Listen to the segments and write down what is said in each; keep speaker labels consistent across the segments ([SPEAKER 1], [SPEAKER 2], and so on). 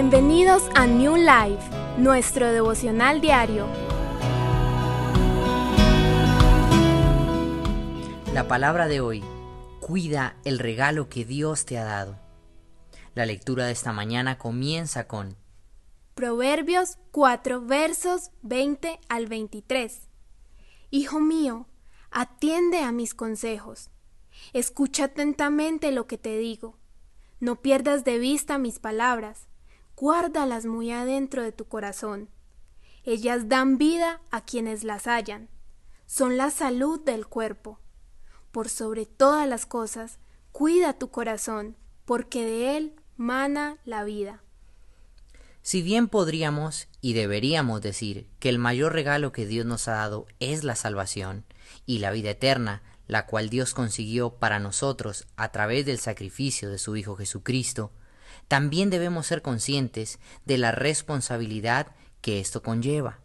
[SPEAKER 1] Bienvenidos a New Life, nuestro devocional diario.
[SPEAKER 2] La palabra de hoy, cuida el regalo que Dios te ha dado. La lectura de esta mañana comienza con
[SPEAKER 1] Proverbios 4 versos 20 al 23. Hijo mío, atiende a mis consejos. Escucha atentamente lo que te digo. No pierdas de vista mis palabras guárdalas muy adentro de tu corazón. Ellas dan vida a quienes las hallan, son la salud del cuerpo. Por sobre todas las cosas, cuida tu corazón, porque de él mana la vida.
[SPEAKER 2] Si bien podríamos y deberíamos decir que el mayor regalo que Dios nos ha dado es la salvación y la vida eterna, la cual Dios consiguió para nosotros a través del sacrificio de su Hijo Jesucristo, también debemos ser conscientes de la responsabilidad que esto conlleva.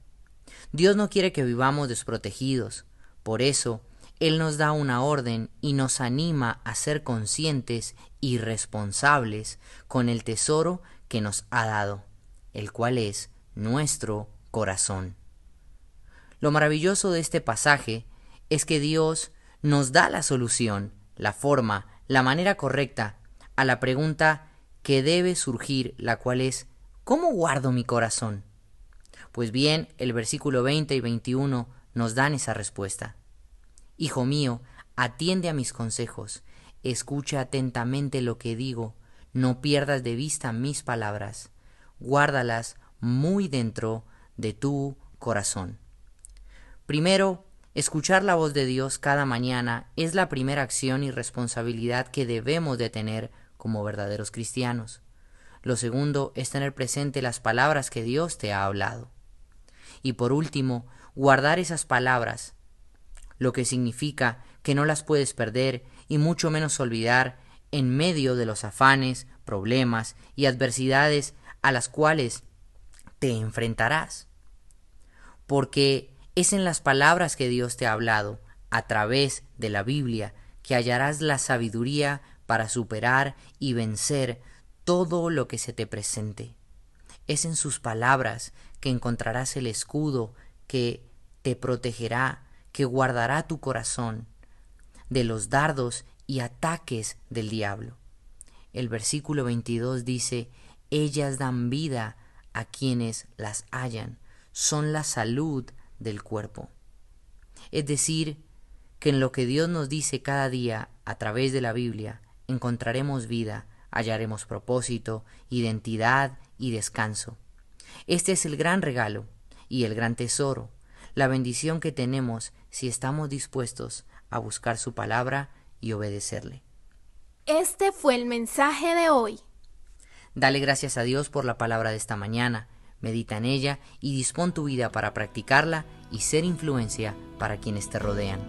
[SPEAKER 2] Dios no quiere que vivamos desprotegidos, por eso Él nos da una orden y nos anima a ser conscientes y responsables con el tesoro que nos ha dado, el cual es nuestro corazón. Lo maravilloso de este pasaje es que Dios nos da la solución, la forma, la manera correcta a la pregunta que debe surgir, la cual es ¿cómo guardo mi corazón? Pues bien, el versículo 20 y 21 nos dan esa respuesta. Hijo mío, atiende a mis consejos, escucha atentamente lo que digo, no pierdas de vista mis palabras, guárdalas muy dentro de tu corazón. Primero, escuchar la voz de Dios cada mañana es la primera acción y responsabilidad que debemos de tener como verdaderos cristianos. Lo segundo es tener presente las palabras que Dios te ha hablado. Y por último, guardar esas palabras, lo que significa que no las puedes perder y mucho menos olvidar en medio de los afanes, problemas y adversidades a las cuales te enfrentarás. Porque es en las palabras que Dios te ha hablado, a través de la Biblia, que hallarás la sabiduría para superar y vencer todo lo que se te presente. Es en sus palabras que encontrarás el escudo que te protegerá, que guardará tu corazón de los dardos y ataques del diablo. El versículo 22 dice, ellas dan vida a quienes las hallan, son la salud del cuerpo. Es decir, que en lo que Dios nos dice cada día a través de la Biblia encontraremos vida, hallaremos propósito, identidad y descanso. Este es el gran regalo y el gran tesoro, la bendición que tenemos si estamos dispuestos a buscar su palabra y obedecerle.
[SPEAKER 1] Este fue el mensaje de hoy.
[SPEAKER 2] Dale gracias a Dios por la palabra de esta mañana, medita en ella y dispón tu vida para practicarla y ser influencia para quienes te rodean.